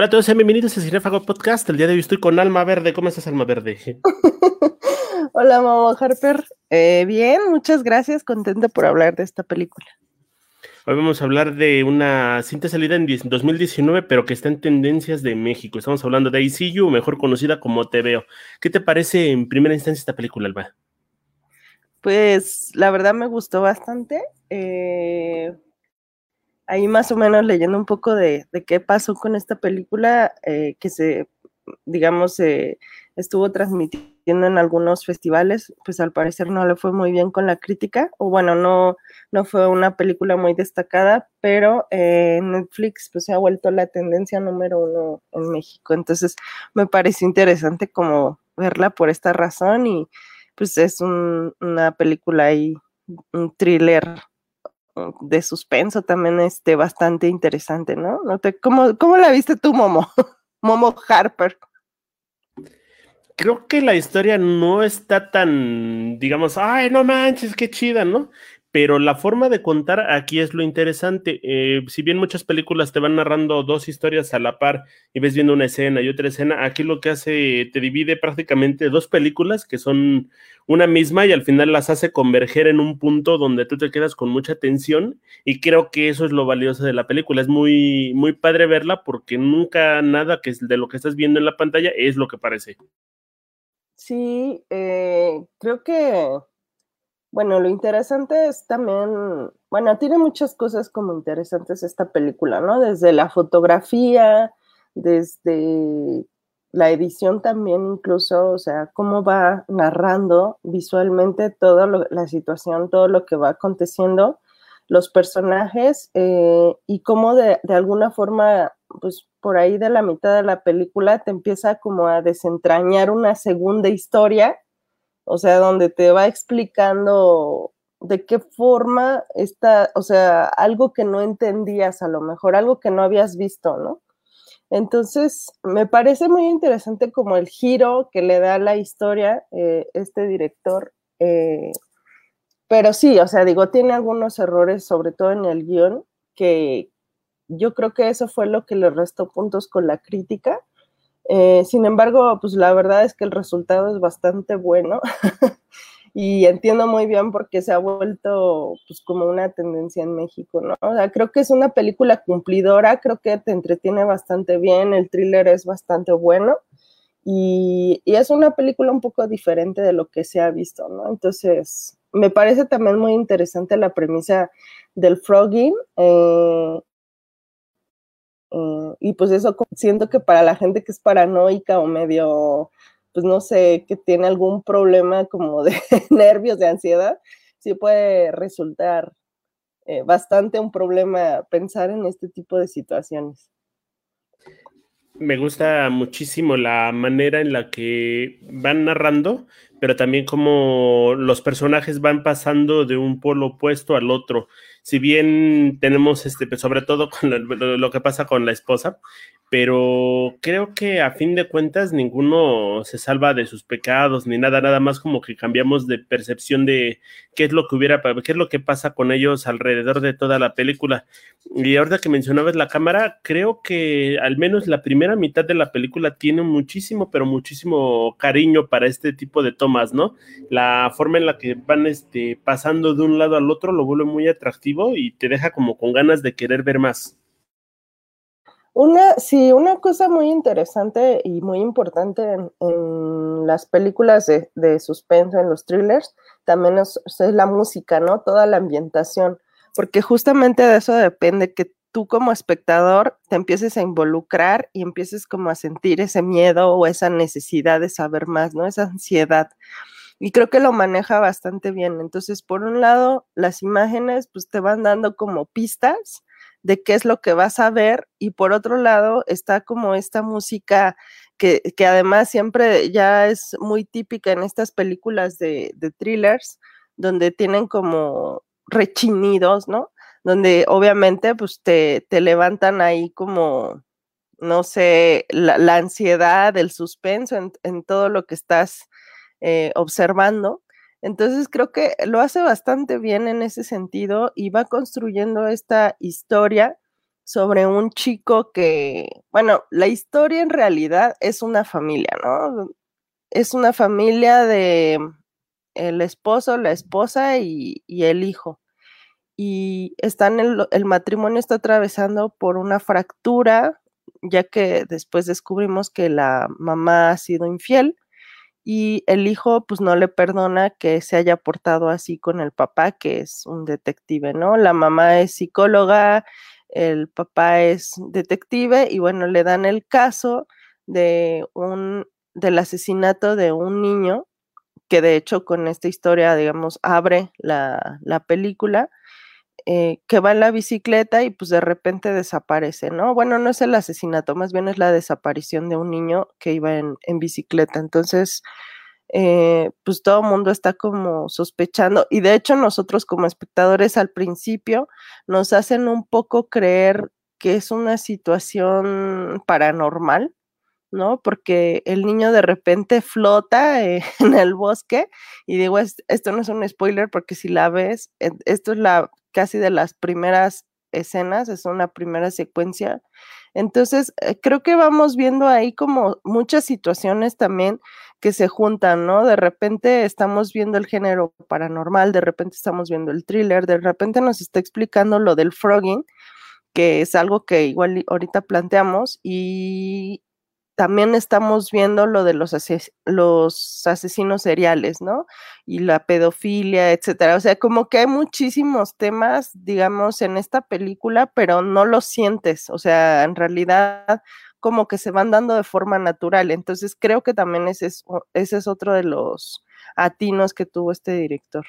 Hola a todos, sean bienvenidos a Cinefago Podcast. El día de hoy estoy con Alma Verde. ¿Cómo estás, Alma Verde? Hola, Momo Harper. Eh, bien, muchas gracias. Contenta por hablar de esta película. Hoy vamos a hablar de una cinta salida en 2019, pero que está en tendencias de México. Estamos hablando de ICU, mejor conocida como Te Veo. ¿Qué te parece en primera instancia esta película, Alba? Pues la verdad me gustó bastante. Eh, ahí más o menos leyendo un poco de, qué pasó con esta película, eh, que se, digamos, se estuvo transmitiendo en algunos festivales, pues al parecer no le fue muy bien con la crítica, o bueno, no, no fue una película muy destacada, pero eh, Netflix pues se ha vuelto la tendencia número uno en México, entonces me pareció interesante como verla por esta razón y pues es una película ahí, un thriller de suspenso también este, bastante interesante, ¿no? ¿cómo, ¿Cómo la viste tú, Momo? Momo Harper. Creo que la historia no está tan, digamos, ay, no manches, qué chida, ¿no? Pero la forma de contar aquí es lo interesante. Eh, si bien muchas películas te van narrando dos historias a la par y ves viendo una escena y otra escena, aquí lo que hace, te divide prácticamente dos películas que son una misma y al final las hace converger en un punto donde tú te quedas con mucha tensión y creo que eso es lo valioso de la película. Es muy, muy padre verla porque nunca nada que de lo que estás viendo en la pantalla es lo que parece. Sí, eh, creo que bueno, lo interesante es también, bueno, tiene muchas cosas como interesantes esta película, ¿no? Desde la fotografía, desde la edición también incluso, o sea, cómo va narrando visualmente toda la situación, todo lo que va aconteciendo, los personajes eh, y cómo de, de, alguna forma, pues por ahí de la mitad de la película te empieza como a desentrañar una segunda historia o sea, donde te va explicando de qué forma está, o sea, algo que no entendías a lo mejor, algo que no habías visto, ¿no? Entonces, me parece muy interesante como el giro que le da la historia eh, este director. Eh, pero sí, o sea, digo, tiene algunos errores, sobre todo en el guion, que yo creo que eso fue lo que le restó puntos con la crítica. Eh, sin embargo, pues la verdad es que el resultado es bastante bueno y entiendo muy bien por qué se ha vuelto pues como una tendencia en México, ¿no? O sea, creo que es una película cumplidora, creo que te entretiene bastante bien, el thriller es bastante bueno y, es una película un poco diferente de lo que se ha visto, ¿no? Entonces, me parece también muy interesante la premisa del frogging. Eh, eh, y pues eso siento que para la gente que es paranoica o medio, pues no sé, que tiene algún problema como de nervios, de ansiedad, sí puede resultar eh, bastante un problema pensar en este tipo de situaciones. Me gusta muchísimo la manera en la que van narrando, pero también como los personajes van pasando de un polo opuesto al otro. Si bien tenemos, este, pues, sobre todo con lo, que pasa con la esposa, pero creo que a fin de cuentas ninguno se salva de sus pecados ni nada, nada más como que cambiamos de percepción de qué es lo que hubiera, qué es lo que pasa con ellos alrededor de toda la película. Y ahorita que mencionabas la cámara, creo que al menos la primera mitad de la película tiene muchísimo, pero muchísimo cariño para este tipo de tomas, ¿no? La forma en la que van este, pasando de un lado al otro lo vuelve muy atractivo y te deja como con ganas de querer ver más. Una, sí, una cosa muy interesante y muy importante en, las películas de, de, suspenso, en los thrillers, también es, la música, ¿no? Toda la ambientación, porque justamente de eso depende que tú como espectador te empieces a involucrar y empieces como a sentir ese miedo o esa necesidad de saber más, ¿no? Esa ansiedad. Y creo que lo maneja bastante bien. Entonces, por un lado, las imágenes pues te van dando como pistas de qué es lo que vas a ver y por otro lado está como esta música que, que además siempre ya es muy típica en estas películas de, de thrillers donde tienen como rechinidos, ¿no? Donde obviamente pues te, te levantan ahí como, no sé, la, la ansiedad, el suspenso en, en, todo lo que estás eh, observando. Entonces creo que lo hace bastante bien en ese sentido y va construyendo esta historia sobre un chico que, bueno, la historia en realidad es una familia, ¿no? Es una familia de el esposo, la esposa y, el hijo. Y están el, el matrimonio está atravesando por una fractura, ya que después descubrimos que la mamá ha sido infiel y el hijo pues no le perdona que se haya portado así con el papá, que es un detective, ¿no? La mamá es psicóloga, el papá es detective y bueno, le dan el caso de un del asesinato de un niño que de hecho con esta historia, digamos, abre la, la película, eh, que va en la bicicleta y pues de repente desaparece, ¿no? Bueno, no es el asesinato, más bien es la desaparición de un niño que iba en, bicicleta. Entonces, eh, pues todo el mundo está como sospechando y de hecho nosotros como espectadores al principio nos hacen un poco creer que es una situación paranormal, ¿no? Porque el niño de repente flota eh, en el bosque y digo, esto no es un spoiler porque si la ves, esto es la casi de las primeras escenas, es una primera secuencia. Entonces, eh, creo que vamos viendo ahí como muchas situaciones también que se juntan, ¿no? De repente estamos viendo el género paranormal, de repente estamos viendo el thriller, de repente nos está explicando lo del frogging, que es algo que igual ahorita planteamos, y también estamos viendo lo de los, los asesinos seriales, ¿no? Y la pedofilia, etcétera. O sea, como que hay muchísimos temas, digamos, en esta película, pero no lo sientes. O sea, en realidad como que se van dando de forma natural. Entonces creo que también ese es, ese es otro de los atinos que tuvo este director.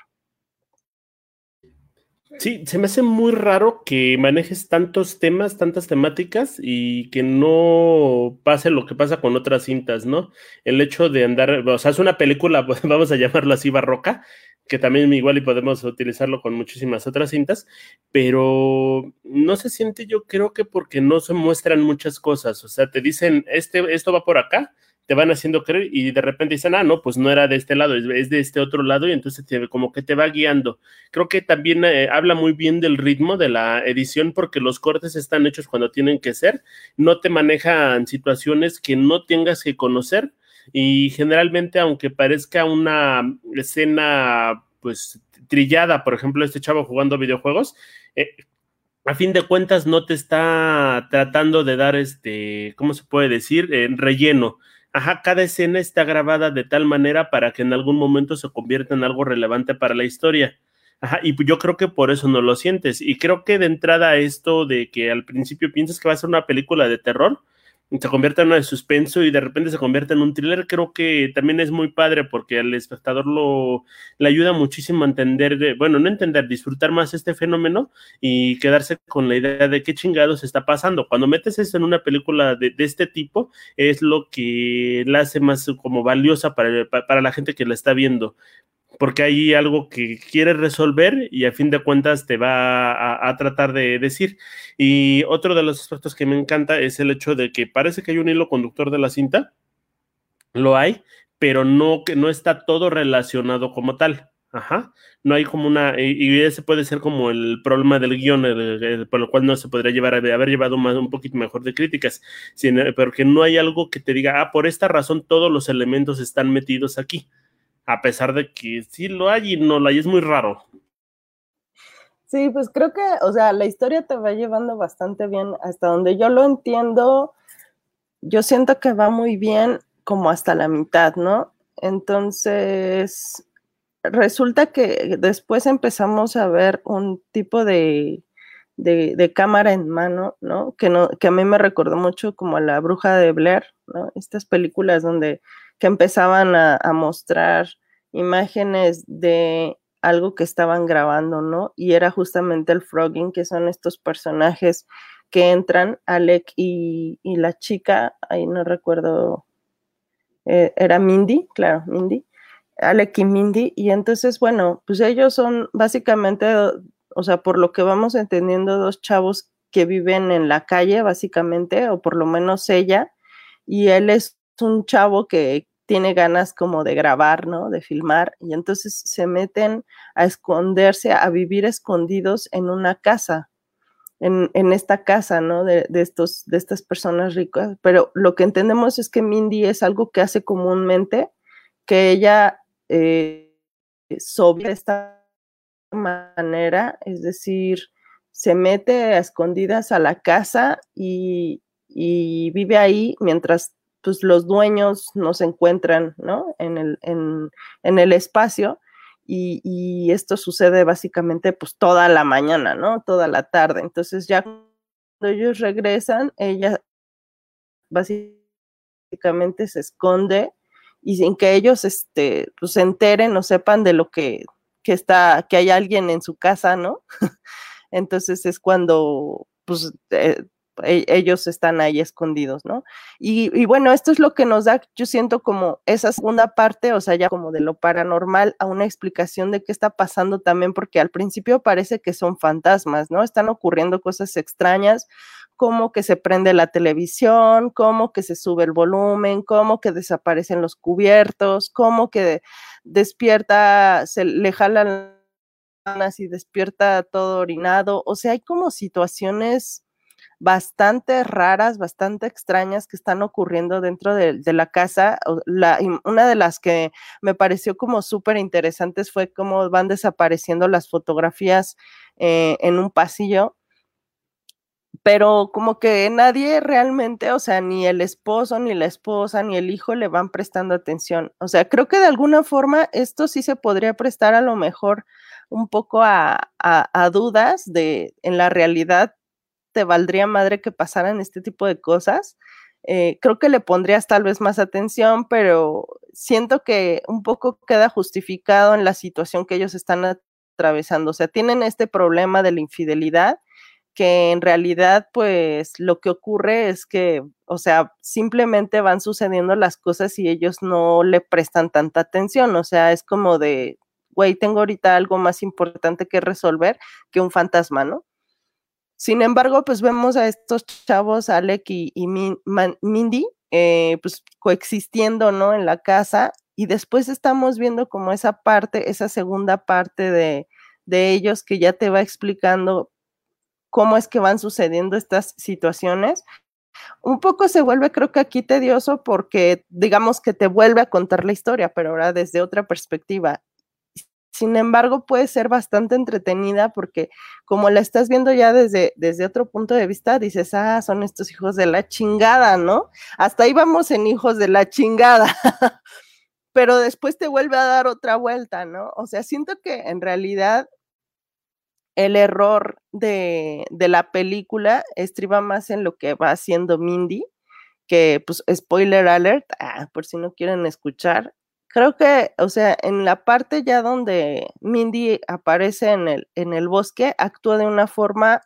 Sí, se me hace muy raro que manejes tantos temas, tantas temáticas y que no pase lo que pasa con otras cintas, ¿no? El hecho de andar, o sea, es una película, vamos a llamarlo así, barroca, que también igual y podemos utilizarlo con muchísimas otras cintas, pero no se siente yo creo que porque no se muestran muchas cosas, o sea, te dicen, este, esto va por acá, te van haciendo creer y de repente dicen, ah, no, pues no era de este lado, es, de este otro lado y entonces te, como que te va guiando. Creo que también eh, habla muy bien del ritmo de la edición porque los cortes están hechos cuando tienen que ser, no te manejan situaciones que no tengas que conocer y generalmente aunque parezca una escena pues trillada, por ejemplo, este chavo jugando videojuegos, eh, a fin de cuentas no te está tratando de dar este, ¿cómo se puede decir? relleno. Ajá, cada escena está grabada de tal manera para que en algún momento se convierta en algo relevante para la historia. Ajá, y yo creo que por eso no lo sientes. Y creo que de entrada esto de que al principio piensas que va a ser una película de terror, se convierte en una de suspenso y de repente se convierte en un thriller, creo que también es muy padre porque al espectador lo le ayuda muchísimo a entender, bueno, no entender, disfrutar más este fenómeno y quedarse con la idea de qué chingados está pasando. Cuando metes eso en una película de, este tipo, es lo que la hace más como valiosa para, para la gente que la está viendo porque hay algo que quiere resolver y a fin de cuentas te va a, tratar de decir. Y otro de los aspectos que me encanta es el hecho de que parece que hay un hilo conductor de la cinta, lo hay, pero no, que no está todo relacionado como tal. Ajá, no hay como una, y, ese puede ser como el problema del guion, por lo cual no se podría llevar a haber llevado más, un poquito mejor de críticas, sino, pero que no hay algo que te diga, ah, por esta razón todos los elementos están metidos aquí a pesar de que sí lo hay y no lo hay, es muy raro. Sí, pues creo que, o sea, la historia te va llevando bastante bien hasta donde yo lo entiendo. Yo siento que va muy bien como hasta la mitad, ¿no? Entonces, resulta que después empezamos a ver un tipo de, de, cámara en mano, ¿no? Que, ¿no? que a mí me recordó mucho como a la bruja de Blair, ¿no? Estas películas donde que empezaban a, mostrar imágenes de algo que estaban grabando, ¿no? Y era justamente el frogging, que son estos personajes que entran, Alec y, la chica, ahí no recuerdo, eh, era Mindy, claro, Mindy, Alec y Mindy, y entonces, bueno, pues ellos son básicamente, o sea, por lo que vamos entendiendo, dos chavos que viven en la calle, básicamente, o por lo menos ella, y él es un chavo que, tiene ganas como de grabar, ¿no? De filmar, y entonces se meten a esconderse, a vivir escondidos en una casa. en, esta casa, ¿no? De, estos, de estas personas ricas, pero lo que entendemos es que Mindy es algo que hace comúnmente, que ella eh, sobre esta manera, es decir, se mete a escondidas a la casa y, vive ahí mientras pues, los dueños no se encuentran, ¿no? En el, en, en el espacio y, esto sucede básicamente pues toda la mañana, ¿no? Toda la tarde. Entonces ya cuando ellos regresan, ella básicamente se esconde y sin que ellos este, pues, se enteren o sepan de lo que, que está, que hay alguien en su casa, ¿no? Entonces es cuando pues, eh, e, ellos están ahí escondidos, ¿no? Y, bueno, esto es lo que nos da, yo siento como esa segunda parte, o sea, ya como de lo paranormal, a una explicación de qué está pasando también, porque al principio parece que son fantasmas, ¿no? Están ocurriendo cosas extrañas, como que se prende la televisión, como que se sube el volumen, como que desaparecen los cubiertos, como que despierta, se le jalan y despierta todo orinado, o sea, hay como situaciones bastante raras, bastante extrañas que están ocurriendo dentro de, la casa. una de las que me pareció como súper interesantes fue cómo van desapareciendo las fotografías eh, en un pasillo pero como que nadie realmente, o sea, ni el esposo, ni la esposa, ni el hijo le van prestando atención. O sea, creo que de alguna forma esto sí se podría prestar a lo mejor un poco a, a dudas de en la realidad te valdría madre que pasaran este tipo de cosas. Eh, creo que le pondrías tal vez más atención, pero siento que un poco queda justificado en la situación que ellos están atravesando. O sea, tienen este problema de la infidelidad que en realidad pues lo que ocurre es que, o sea, simplemente van sucediendo las cosas y ellos no le prestan tanta atención. O sea, es como de, güey, tengo ahorita algo más importante que resolver que un fantasma, ¿no? Sin embargo, pues vemos a estos chavos, Alec y, Mindy, eh, pues coexistiendo, ¿no? En la casa y después estamos viendo como esa parte, esa segunda parte de, de ellos que ya te va explicando cómo es que van sucediendo estas situaciones. Un poco se vuelve, creo que aquí tedioso porque digamos que te vuelve a contar la historia, pero ahora desde otra perspectiva. Sin embargo, puede ser bastante entretenida porque como la estás viendo ya desde, desde otro punto de vista, dices, ah, son estos hijos de la chingada, ¿no? Hasta ahí vamos en hijos de la chingada. Pero después te vuelve a dar otra vuelta, ¿no? O sea, siento que en realidad el error de, de la película estriba más en lo que va haciendo Mindy, que pues spoiler alert, ah, por si no quieren escuchar, creo que, o sea, en la parte ya donde Mindy aparece en el, en el bosque, actúa de una forma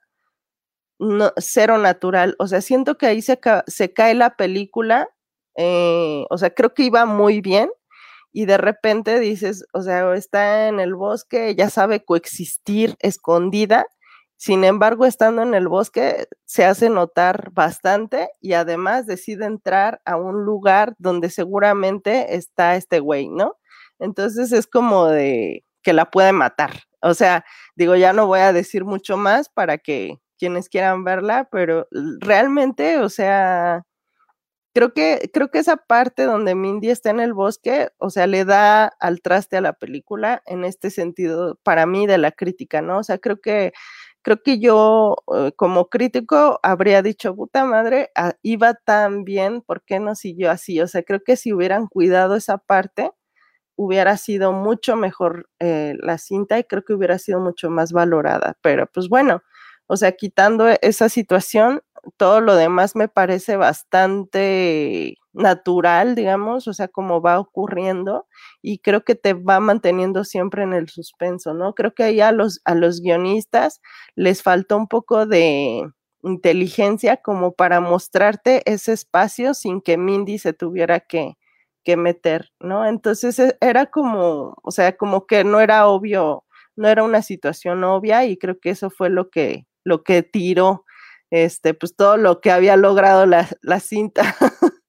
cero natural. O sea, siento que ahí se, se cae la película. Eh, o sea, creo que iba muy bien. Y de repente dices, o sea, está en el bosque, ya sabe coexistir escondida sin embargo, estando en el bosque, se hace notar bastante y además decide entrar a un lugar donde seguramente está este güey, ¿no? Entonces es como de que la puede matar. O sea, digo, ya no voy a decir mucho más para que quienes quieran verla, pero realmente, o sea, creo que, creo que esa parte donde Mindy está en el bosque, o sea, le da al traste a la película en este sentido, para mí, de la crítica, ¿no? O sea, creo que creo que yo eh, como crítico habría dicho, puta madre, ah, iba tan bien, ¿por qué no siguió así? O sea, creo que si hubieran cuidado esa parte, hubiera sido mucho mejor eh, la cinta y creo que hubiera sido mucho más valorada. Pero pues bueno, o sea, quitando esa situación, todo lo demás me parece bastante natural, digamos, o sea, como va ocurriendo y creo que te va manteniendo siempre en el suspenso, ¿no? Creo que ahí a los, a los guionistas les faltó un poco de inteligencia como para mostrarte ese espacio sin que Mindy se tuviera que, que meter, ¿no? Entonces e, era como, o sea, como que no era obvio, no era una situación obvia y creo que eso fue lo que, lo que tiró este, pues todo lo que había logrado la, la cinta.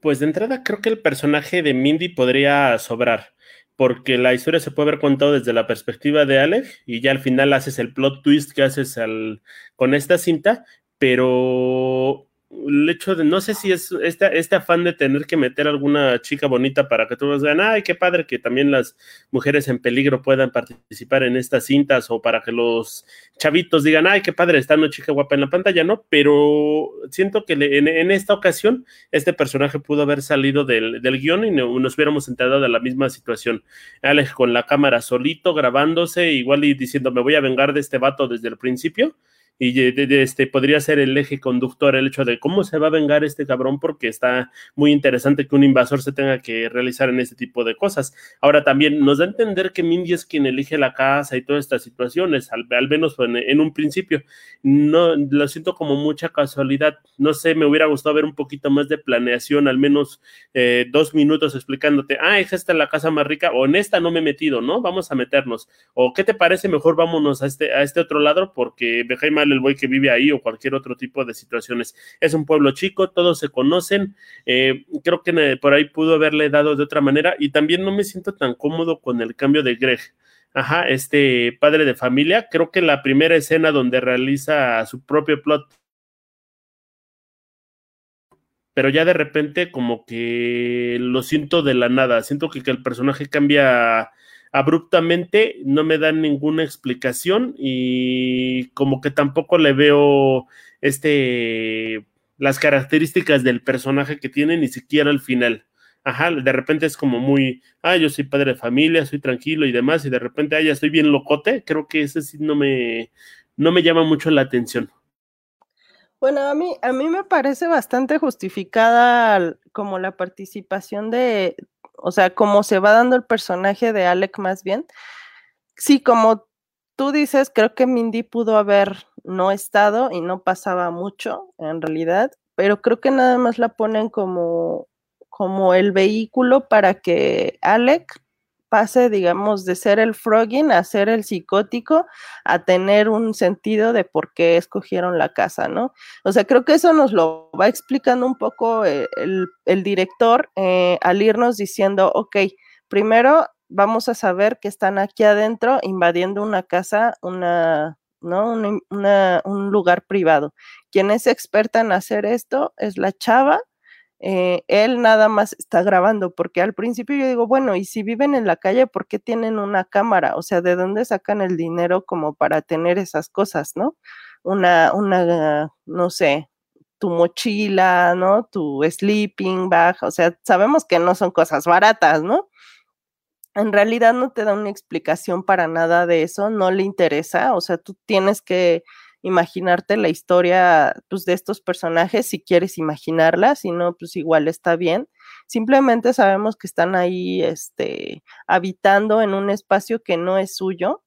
Pues de entrada creo que el personaje de Mindy podría sobrar. porque la historia se puede haber contado desde la perspectiva de Alec y ya al final haces el plot twist que haces al, con esta cinta, pero el hecho de, no sé si es este, afán de tener que meter alguna chica bonita para que todos vean, ay, qué padre que también las mujeres en peligro puedan participar en estas cintas o para que los chavitos digan, ay, qué padre, está una chica guapa en la pantalla, ¿no? Pero siento que en, esta ocasión este personaje pudo haber salido del, del guion y nos hubiéramos enterado de la misma situación. Alex con la cámara solito, grabándose, igual y diciendo, me voy a vengar de este vato desde el principio y este podría ser el eje conductor el hecho de cómo se va a vengar este cabrón porque está muy interesante que un invasor se tenga que realizar en este tipo de cosas. Ahora también nos da a entender que Mindy es quien elige la casa y todas estas situaciones, al, menos en, un principio. No lo siento como mucha casualidad. No sé, me hubiera gustado ver un poquito más de planeación, al menos eh, dos minutos explicándote, ah, es esta la casa más rica, o en esta no me he metido, ¿no? Vamos a meternos. O qué te parece, mejor vámonos a este, a este otro lado porque El güey que vive ahí o cualquier otro tipo de situaciones. Es un pueblo chico, todos se conocen. Eh, creo que por ahí pudo haberle dado de otra manera y también no me siento tan cómodo con el cambio de Greg. Ajá, este padre de familia. Creo que la primera escena donde realiza su propio plot pero ya de repente como que lo siento de la nada, siento que, que el personaje cambia abruptamente, no me dan ninguna explicación y como que tampoco le veo este las características del personaje que tiene ni siquiera al final. Ajá, de repente es como muy, ah, yo soy padre de familia, soy tranquilo y demás, y de repente, ah, ya estoy bien locote, creo que ese sí no me, no me llama mucho la atención. Bueno, a mí, a mí me parece bastante justificada como la participación de, o sea, cómo se va dando el personaje de Alec más bien. Sí, como tú dices, creo que Mindy pudo haber no estado y no pasaba mucho en realidad, pero creo que nada más la ponen como, como el vehículo para que Alec pase, digamos, de ser el frogging a ser el psicótico, a tener un sentido de por qué escogieron la casa, ¿no? O sea, creo que eso nos lo va explicando un poco eh, el, director eh, al irnos diciendo, ok, primero vamos a saber que están aquí adentro invadiendo una casa, una, ¿no? un lugar privado. Quien es experta en hacer esto es la chava eh, él nada más está grabando, porque al principio yo digo, bueno, y si viven en la calle, ¿por qué tienen una cámara? O sea, ¿de dónde sacan el dinero como para tener esas cosas, no? Una, una, no sé, tu mochila, ¿no? Tu sleeping bag, o sea, sabemos que no son cosas baratas, ¿no? En realidad no te da una explicación para nada de eso, no le interesa, o sea, tú tienes que imaginarte la historia pues, de estos personajes si quieres imaginarla, si no, pues igual está bien. Simplemente sabemos que están ahí este, habitando en un espacio que no es suyo.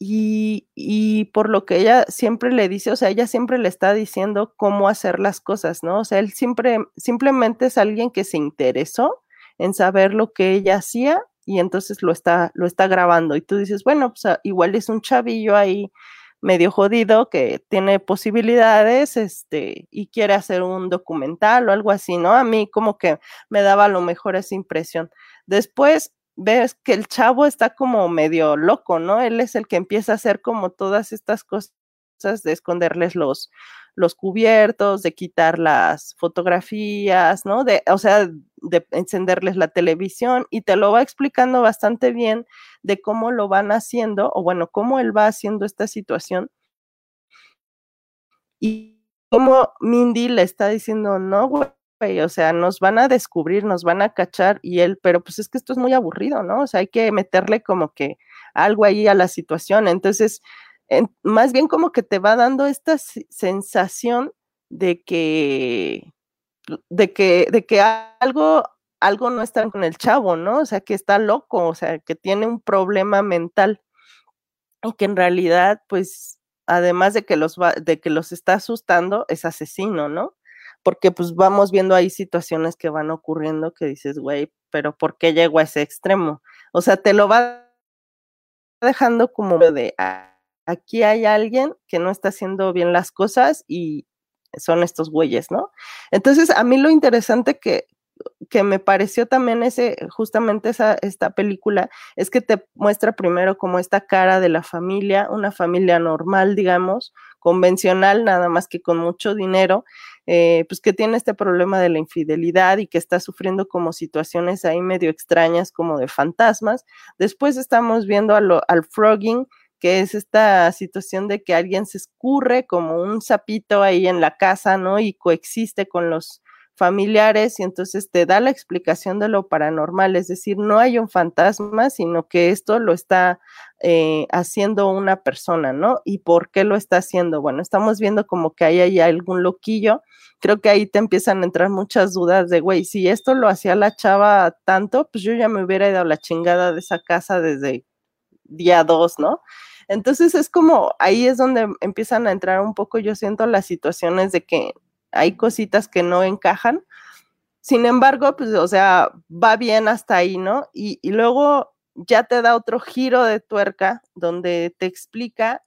Y, y, por lo que ella siempre le dice, o sea, ella siempre le está diciendo cómo hacer las cosas, ¿no? O sea, él siempre, simplemente es alguien que se interesó en saber lo que ella hacía y entonces lo está, lo está grabando. Y tú dices, bueno, pues ah, igual es un chavillo ahí medio jodido que tiene posibilidades este, y quiere hacer un documental o algo así, ¿no? A mí como que me daba a lo mejor esa impresión. Después ves que el chavo está como medio loco, ¿no? Él es el que empieza a hacer como todas estas cosas de esconderles los, los cubiertos, de quitar las fotografías, ¿no? De, o sea, de encenderles la televisión y te lo va explicando bastante bien de cómo lo van haciendo, o bueno, cómo él va haciendo esta situación. Y cómo Mindy le está diciendo, no, güey, o sea, nos van a descubrir, nos van a cachar y él, pero pues es que esto es muy aburrido, ¿no? O sea, hay que meterle como que algo ahí a la situación. Entonces, más bien como que te va dando esta sensación de que, de que, de que algo, algo no está con el chavo, ¿no? O sea, que está loco, o sea, que tiene un problema mental y que en realidad, pues, además de que los de que los está asustando, es asesino, ¿no? Porque pues vamos viendo ahí situaciones que van ocurriendo que dices, güey, pero ¿por qué llegó a ese extremo? O sea, te lo va dejando como de, aquí hay alguien que no está haciendo bien las cosas y son estos güeyes, ¿no? Entonces, a mí lo interesante que, que me pareció también ese, justamente esa, esta película, es que te muestra primero como esta cara de la familia, una familia normal, digamos, convencional, nada más que con mucho dinero, eh, pues que tiene este problema de la infidelidad y que está sufriendo como situaciones ahí medio extrañas, como de fantasmas. Después estamos viendo al frogging, que es esta situación de que alguien se escurre como un sapito ahí en la casa, ¿no? Y coexiste con los familiares y entonces te da la explicación de lo paranormal, es decir, no hay un fantasma, sino que esto lo está eh, haciendo una persona, ¿no? ¿Y por qué lo está haciendo? Bueno, estamos viendo como que ahí hay algún loquillo, creo que ahí te empiezan a entrar muchas dudas de, güey, si esto lo hacía la chava tanto, pues yo ya me hubiera ido a la chingada de esa casa desde día dos, ¿no? Entonces es como, ahí es donde empiezan a entrar un poco, yo siento las situaciones de que hay cositas que no encajan. Sin embargo, pues, o sea, va bien hasta ahí, ¿no? Y, luego ya te da otro giro de tuerca donde te explica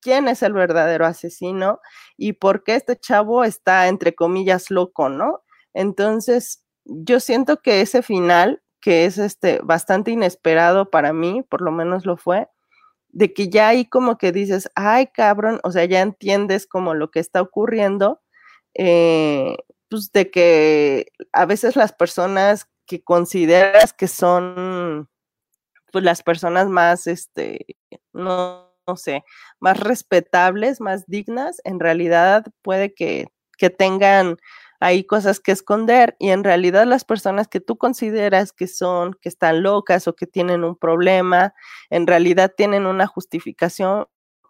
quién es el verdadero asesino y por qué este chavo está, entre comillas, loco, ¿no? Entonces, yo siento que ese final, que es este bastante inesperado para mí, por lo menos lo fue, de que ya ahí como que dices, ay cabrón, o sea, ya entiendes como lo que está ocurriendo eh, pues de que a veces las personas que consideras que son pues las personas más, este, no, no sé, más respetables, más dignas, en realidad puede que, que tengan ahí cosas que esconder y en realidad las personas que tú consideras que son, que están locas o que tienen un problema, en realidad tienen una justificación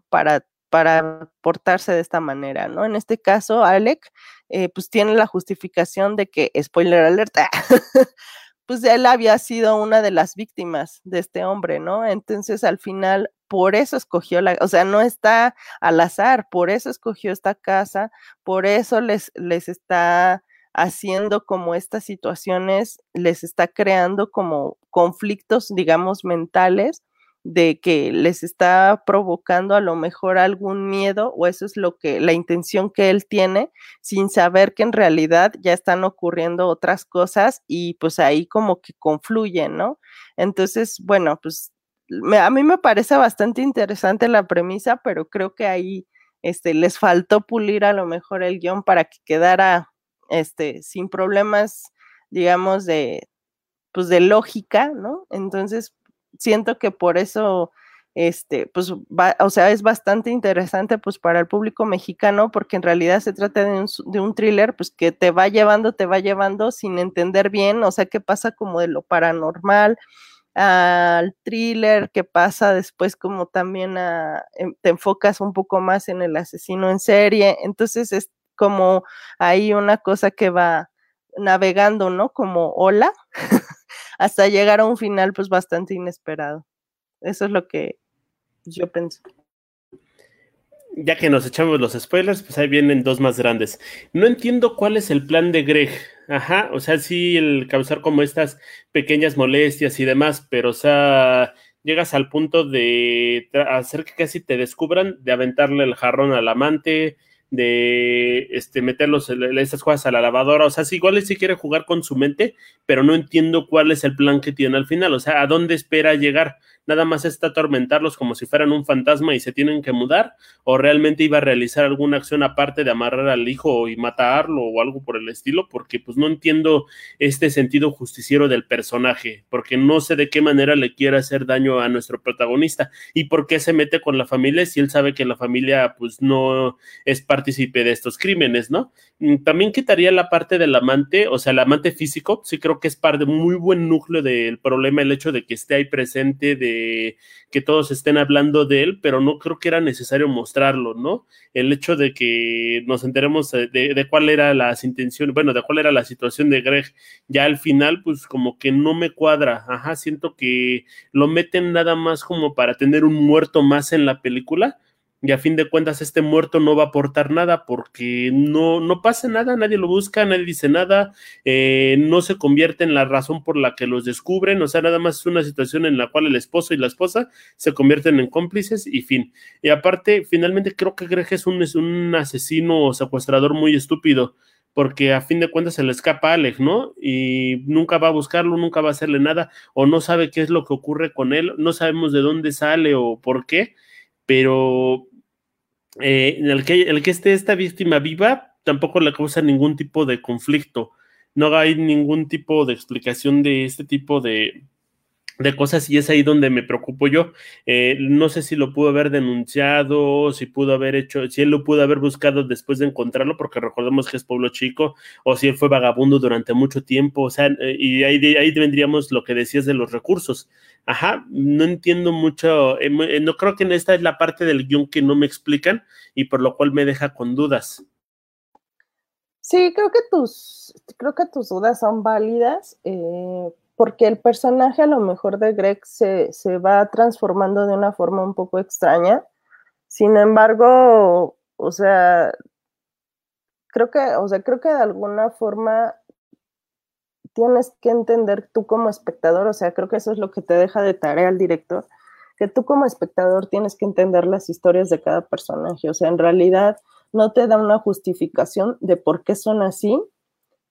para para portarse de esta manera, ¿no? En este caso, Alec, eh, pues tiene la justificación de que, spoiler alerta, pues él había sido una de las víctimas de este hombre, ¿no? Entonces, al final, por eso escogió la, o sea, no está al azar, por eso escogió esta casa, por eso les, les está haciendo como estas situaciones, les está creando como conflictos, digamos, mentales de que les está provocando a lo mejor algún miedo o eso es lo que la intención que él tiene sin saber que en realidad ya están ocurriendo otras cosas y pues ahí como que confluyen, ¿no? Entonces, bueno, pues a mí me parece bastante interesante la premisa, pero creo que ahí este les faltó pulir a lo mejor el guion para que quedara este sin problemas digamos de pues de lógica, ¿no? Entonces, siento que por eso, este, pues, o sea, es bastante interesante, pues, para el público mexicano, porque en realidad se trata de un, de un thriller, pues, que te va llevando, te va llevando sin entender bien, o sea, qué pasa como de lo paranormal al thriller, qué pasa después como también em, te enfocas un poco más en el asesino en serie, entonces es como hay una cosa que va navegando, ¿no? Como ola. hasta llegar a un final pues bastante inesperado. Eso es lo que yo pienso. Ya que nos echamos los spoilers, pues ahí vienen dos más grandes. No entiendo cuál es el plan de Greg. Ajá, o sea, sí, el causar como estas pequeñas molestias y demás, pero o sea, llegas al punto de hacer que casi te descubran, de aventarle el jarrón al amante, de este, meterlos estas cosas a la lavadora. O sea, si igual sí quiere jugar con su mente, pero no entiendo cuál es el plan que tiene al final. O sea, ¿a dónde espera llegar? Nada más está atormentarlos como si fueran un fantasma y se tienen que mudar, o realmente iba a realizar alguna acción aparte de amarrar al hijo y matarlo o algo por el estilo, porque pues no entiendo este sentido justiciero del personaje, porque no sé de qué manera le quiere hacer daño a nuestro protagonista y por qué se mete con la familia si él sabe que la familia pues no es partícipe de estos crímenes, ¿no? Mm, también quitaría la parte del amante, o sea, el amante físico, sí creo que es parte muy buen núcleo del problema el hecho de que esté ahí presente, de que todos estén hablando de él, pero no creo que era necesario mostrarlo, ¿no? El hecho de que nos enteremos de, cuál era las intenciones, bueno, de cuál era la situación de Greg, ya al final, pues como que no me cuadra, ajá, siento que lo meten nada más como para tener un muerto más en la película, y a fin de cuentas este muerto no va a aportar nada porque no, no pasa nada, nadie lo busca, nadie dice nada, eh, no se convierte en la razón por la que los descubren, o sea, nada más es una situación en la cual el esposo y la esposa se convierten en cómplices y fin. Y aparte, finalmente creo que Greg es un, es un asesino o secuestrador muy estúpido porque a fin de cuentas se le escapa a Alec, ¿no? Y nunca va a buscarlo, nunca va a hacerle nada, o no sabe qué es lo que ocurre con él, no sabemos de dónde sale o por qué, pero eh, el, que, el que esté esta víctima viva tampoco le causa ningún tipo de conflicto, no hay ningún tipo de explicación de este tipo de, de cosas y es ahí donde me preocupo yo. Eh, no sé si lo pudo haber denunciado, si pudo haber hecho, si él lo pudo haber buscado después de encontrarlo, porque recordemos que es pueblo chico, o si él fue vagabundo durante mucho tiempo, o sea, eh, y ahí, ahí vendríamos lo que decías de los recursos. Ajá, no entiendo mucho, eh, no creo que esta es la parte del guion que no me explican y por lo cual me deja con dudas. Sí, creo que tus, creo que tus dudas son válidas. Eh, porque el personaje a lo mejor de Greg se, va transformando de una forma un poco extraña. Sin embargo, o sea, creo que, o sea, creo que de alguna forma tienes que entender tú como espectador, o sea, creo que eso es lo que te deja de tarea al director, que tú como espectador tienes que entender las historias de cada personaje, o sea, en realidad no te da una justificación de por qué son así,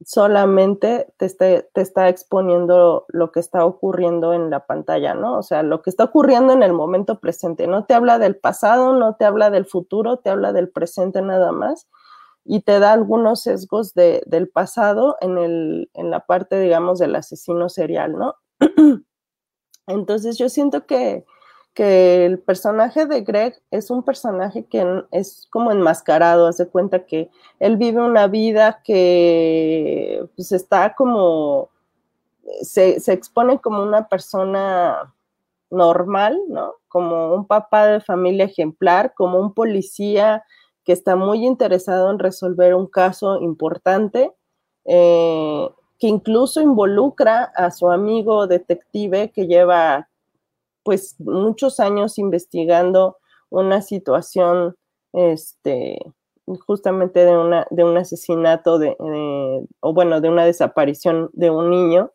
solamente te está, exponiendo lo que está ocurriendo en la pantalla, ¿no? O sea, lo que está ocurriendo en el momento presente. No te habla del pasado, no te habla del futuro, te habla del presente nada más y te da algunos sesgos del pasado en, el, en la parte, digamos, del asesino serial, ¿no? Entonces yo siento que, que el personaje de Greg es un personaje que es como enmascarado, hace cuenta que él vive una vida que pues está como, se, se, expone como una persona normal, ¿no? Como un papá de familia ejemplar, como un policía que está muy interesado en resolver un caso importante, eh, que incluso involucra a su amigo detective que lleva pues muchos años investigando una situación, este, justamente de, una, de un asesinato de, o bueno, de una desaparición de un niño,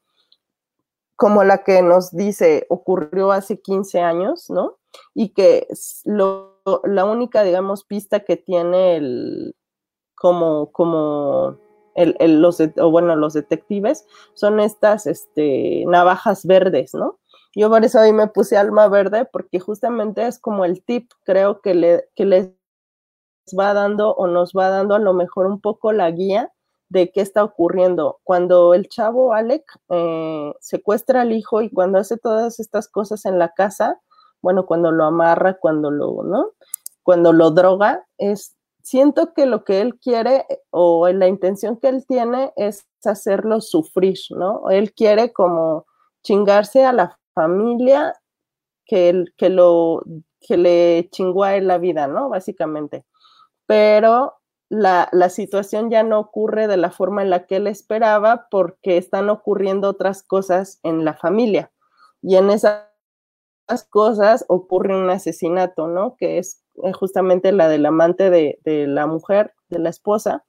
como la que nos dice ocurrió hace 15 años, ¿no? Y que lo, la única, digamos, pista que tiene el, como, como el, los, o bueno, los detectives son estas este, navajas verdes, ¿no? Yo por eso ahí me puse alma verde, porque justamente es como el tip, creo que, le, que les va dando o nos va dando a lo mejor un poco la guía de qué está ocurriendo. Cuando el chavo Alec eh, secuestra al hijo y cuando hace todas estas cosas en la casa, bueno, cuando lo amarra, cuando lo, ¿no? Cuando lo droga, es, siento que lo que él quiere o la intención que él tiene es hacerlo sufrir, ¿no? Él quiere como chingarse a la familia que, que, lo, que le chingó a la vida, ¿no? Básicamente. Pero la, la, situación ya no ocurre de la forma en la que él esperaba porque están ocurriendo otras cosas en la familia. Y en esas cosas ocurre un asesinato, ¿no? Que es eh, justamente la del amante de, de la mujer, de la esposa,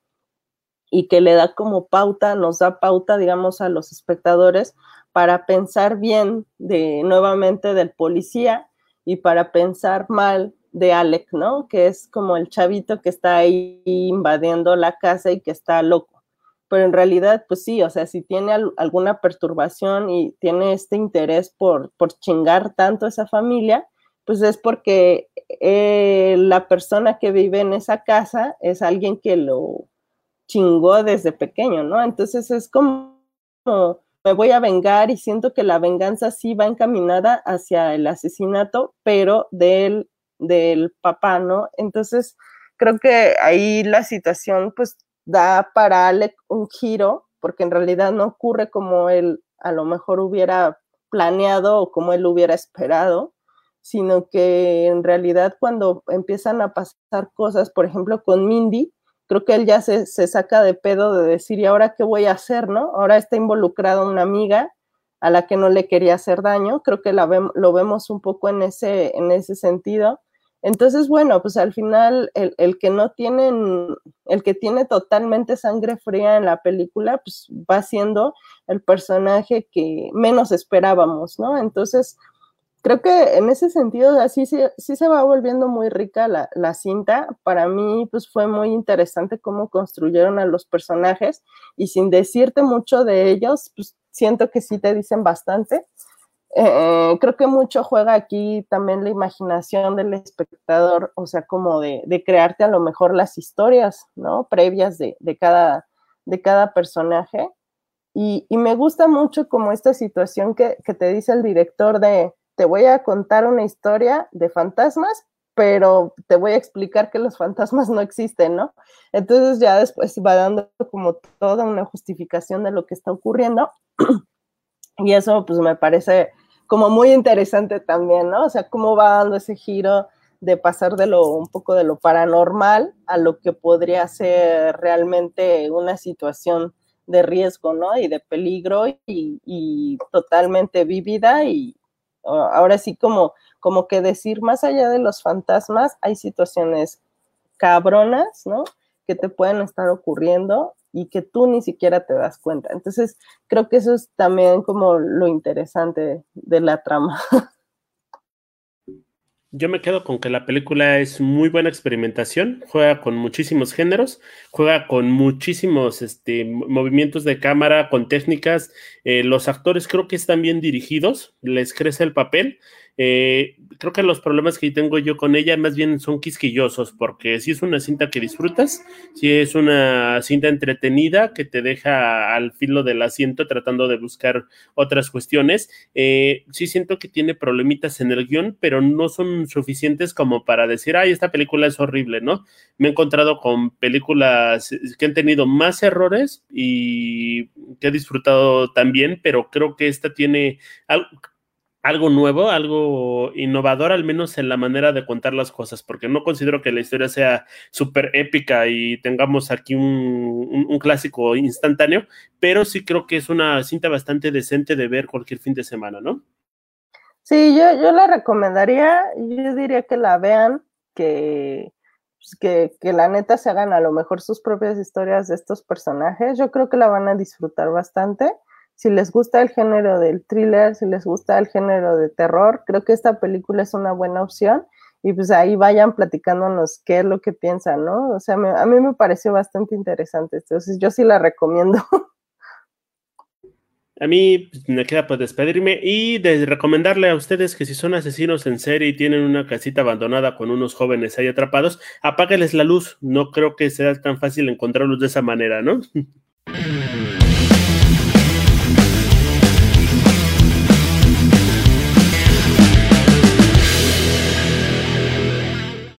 y que le da como pauta, nos da pauta, digamos, a los espectadores para pensar bien de nuevamente del policía y para pensar mal de Alec, ¿no? Que es como el chavito que está ahí invadiendo la casa y que está loco. Pero en realidad, pues sí, o sea, si tiene alguna perturbación y tiene este interés por, por chingar tanto a esa familia, pues es porque eh, la persona que vive en esa casa es alguien que lo chingó desde pequeño, ¿no? Entonces es como me voy a vengar y siento que la venganza sí va encaminada hacia el asesinato, pero del, del papá, ¿no? Entonces, creo que ahí la situación pues da para Alec un giro, porque en realidad no ocurre como él a lo mejor hubiera planeado o como él hubiera esperado, sino que en realidad cuando empiezan a pasar cosas, por ejemplo, con Mindy, creo que él ya se, saca de pedo de decir, ¿y ahora qué voy a hacer, no? Ahora está involucrada una amiga a la que no le quería hacer daño, creo que la lo vemos un poco en ese, en ese sentido. Entonces, bueno, pues al final el, el, que no tienen, el que tiene totalmente sangre fría en la película, pues va siendo el personaje que menos esperábamos, ¿no? Entonces, creo que en ese sentido así sí, sí se va volviendo muy rica la, la, cinta. Para mí, pues fue muy interesante cómo construyeron a los personajes y sin decirte mucho de ellos, pues siento que sí te dicen bastante. Eh, creo que mucho juega aquí también la imaginación del espectador, o sea, como de, de crearte a lo mejor las historias, ¿no? Previas de, de, cada, de cada personaje. Y, y, me gusta mucho como esta situación que, que te dice el director de, te voy a contar una historia de fantasmas, pero te voy a explicar que los fantasmas no existen, ¿no? Entonces ya después va dando como toda una justificación de lo que está ocurriendo. y eso pues me parece como muy interesante también, ¿no? O sea, cómo va dando ese giro de pasar de lo un poco de lo paranormal a lo que podría ser realmente una situación de riesgo, ¿no? Y de peligro y, y totalmente vívida y, ahora sí como, como que decir, más allá de los fantasmas, hay situaciones cabronas, ¿no? Que te pueden estar ocurriendo y que tú ni siquiera te das cuenta. Entonces, creo que eso es también como lo interesante de la trama. Yo me quedo con que la película es muy buena experimentación, juega con muchísimos géneros, juega con muchísimos este, movimientos de cámara, con técnicas. Eh, los actores creo que están bien dirigidos, les crece el papel. Eh, creo que los problemas que tengo yo con ella más bien son quisquillosos, porque si es una cinta que disfrutas, si es una cinta entretenida que te deja al filo del asiento tratando de buscar otras cuestiones, eh, sí siento que tiene problemitas en el guion, pero no son suficientes como para decir, ay, esta película es horrible, ¿no? Me he encontrado con películas que han tenido más errores y que he disfrutado también, pero creo que esta tiene algo nuevo, algo innovador, al menos en la manera de contar las cosas, porque no considero que la historia sea súper épica y tengamos aquí un, un, clásico instantáneo, pero sí creo que es una cinta bastante decente de ver cualquier fin de semana, ¿no? Sí, yo, yo la recomendaría, yo diría que la vean, que, pues, que, que la neta se hagan a lo mejor sus propias historias de estos personajes, yo creo que la van a disfrutar bastante si les gusta el género del thriller, si les gusta el género de terror, creo que esta película es una buena opción y pues ahí vayan platicándonos qué es lo que piensan, ¿no? O sea, me, a mí me pareció bastante interesante, entonces yo sí la recomiendo. A mí pues, me queda pues despedirme y de recomendarle a ustedes que si son asesinos en serie y tienen una casita abandonada con unos jóvenes ahí atrapados, apágueles la luz. No creo que sea tan fácil encontrarlos de esa manera, ¿no?